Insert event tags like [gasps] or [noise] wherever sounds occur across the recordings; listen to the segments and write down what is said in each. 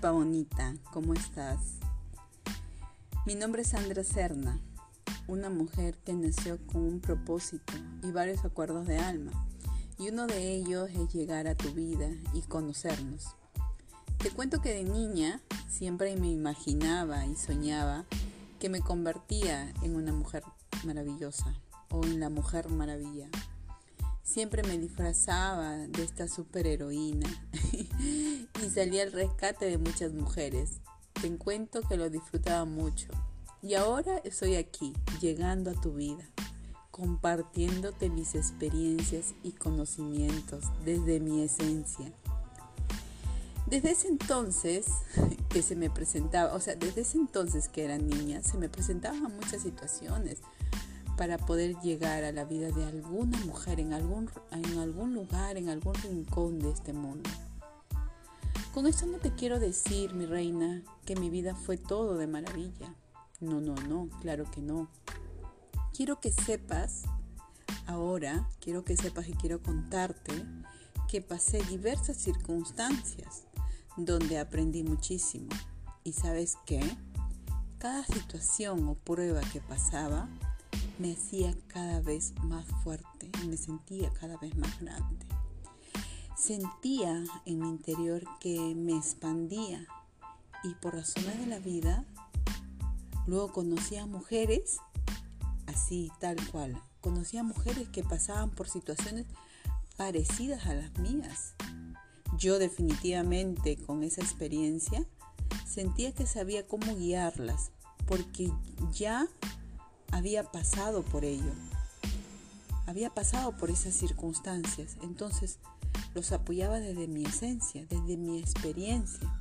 Bonita, ¿cómo estás? Mi nombre es Sandra Serna, una mujer que nació con un propósito y varios acuerdos de alma, y uno de ellos es llegar a tu vida y conocernos. Te cuento que de niña siempre me imaginaba y soñaba que me convertía en una mujer maravillosa o en la mujer maravilla. Siempre me disfrazaba de esta superheroína [laughs] [gasps] y salía al rescate de muchas mujeres. Te cuento que lo disfrutaba mucho. Y ahora estoy aquí, llegando a tu vida, compartiéndote mis experiencias y conocimientos desde mi esencia. Desde ese entonces [laughs] que se me presentaba, o sea, desde ese entonces que era niña, se me presentaban muchas situaciones para poder llegar a la vida de alguna mujer algún, en algún lugar, en algún rincón de este mundo. Con esto no te quiero decir, mi reina, que mi vida fue todo de maravilla. No, no, no, claro que no. Quiero que sepas, ahora, quiero que sepas y quiero contarte que pasé diversas circunstancias donde aprendí muchísimo. ¿Y sabes qué? Cada situación o prueba que pasaba me hacía cada vez más fuerte y me sentía cada vez más grande. Sentía en mi interior que me expandía y por razones de la vida, luego conocía mujeres así, tal cual. Conocía mujeres que pasaban por situaciones parecidas a las mías. Yo definitivamente con esa experiencia sentía que sabía cómo guiarlas, porque ya había pasado por ello, había pasado por esas circunstancias, entonces los apoyaba desde mi esencia, desde mi experiencia.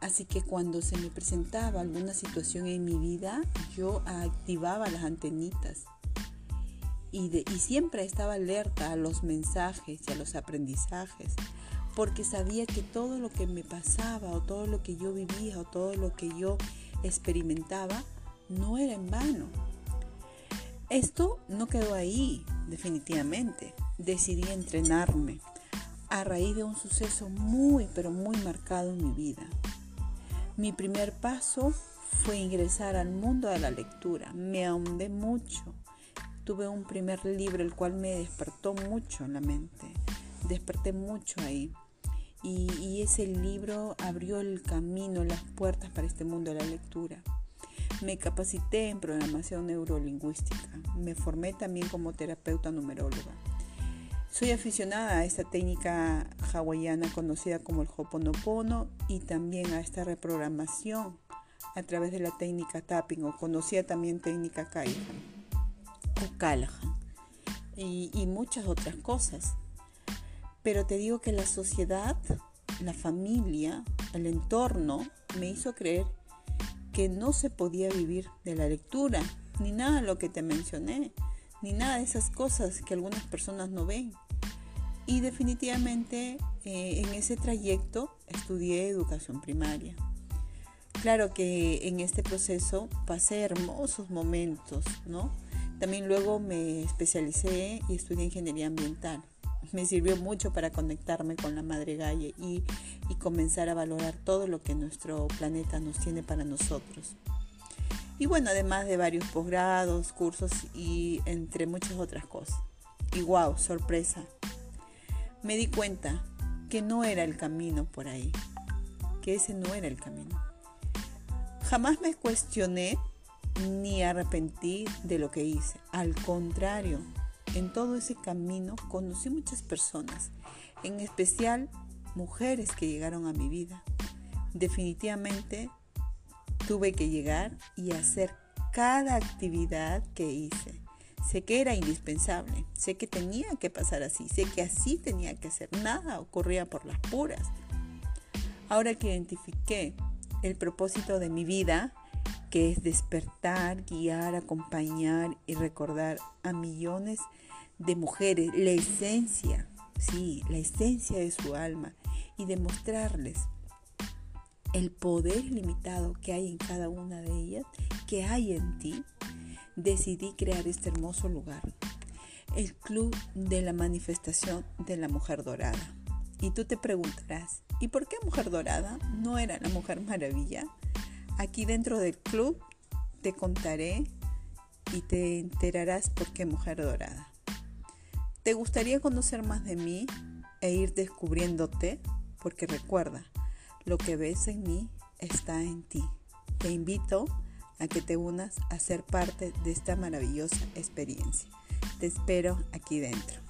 Así que cuando se me presentaba alguna situación en mi vida, yo activaba las antenitas y, siempre estaba alerta a los mensajes y a los aprendizajes, porque sabía que todo lo que me pasaba o todo lo que yo vivía o todo lo que yo experimentaba no era en vano, esto no quedó ahí, definitivamente. Decidí entrenarme a raíz de un suceso muy, pero muy marcado en mi vida. Mi primer paso fue ingresar al mundo de la lectura. Me ahondé mucho. Tuve un primer libro el cual me despertó mucho en la mente. Desperté mucho ahí. Y, y ese libro abrió el camino, las puertas para este mundo de la lectura. Me capacité en programación neurolingüística. Me formé también como terapeuta numeróloga. Soy aficionada a esta técnica hawaiana conocida como el Hoponopono y también a esta reprogramación a través de la técnica tapping o conocida también técnica Kaihan o Callahan y, y muchas otras cosas. Pero te digo que la sociedad, la familia, el entorno me hizo creer que no se podía vivir de la lectura, ni nada de lo que te mencioné, ni nada de esas cosas que algunas personas no ven. Y definitivamente eh, en ese trayecto estudié educación primaria. Claro que en este proceso pasé hermosos momentos, ¿no? También luego me especialicé y estudié ingeniería ambiental me sirvió mucho para conectarme con la Madre Gaia y, y comenzar a valorar todo lo que nuestro planeta nos tiene para nosotros. Y bueno, además de varios posgrados, cursos y entre muchas otras cosas. Y wow, sorpresa. Me di cuenta que no era el camino por ahí, que ese no era el camino. Jamás me cuestioné ni arrepentí de lo que hice. Al contrario, en todo ese camino conocí muchas personas, en especial mujeres que llegaron a mi vida. Definitivamente tuve que llegar y hacer cada actividad que hice. Sé que era indispensable, sé que tenía que pasar así, sé que así tenía que ser, nada ocurría por las puras. Ahora que identifiqué el propósito de mi vida, que es despertar, guiar, acompañar y recordar a millones de mujeres, la esencia, sí, la esencia de su alma y demostrarles el poder limitado que hay en cada una de ellas, que hay en ti, decidí crear este hermoso lugar, el Club de la Manifestación de la Mujer Dorada. Y tú te preguntarás, ¿y por qué Mujer Dorada no era la Mujer Maravilla? Aquí dentro del club te contaré y te enterarás por qué Mujer Dorada. ¿Te gustaría conocer más de mí e ir descubriéndote? Porque recuerda, lo que ves en mí está en ti. Te invito a que te unas a ser parte de esta maravillosa experiencia. Te espero aquí dentro.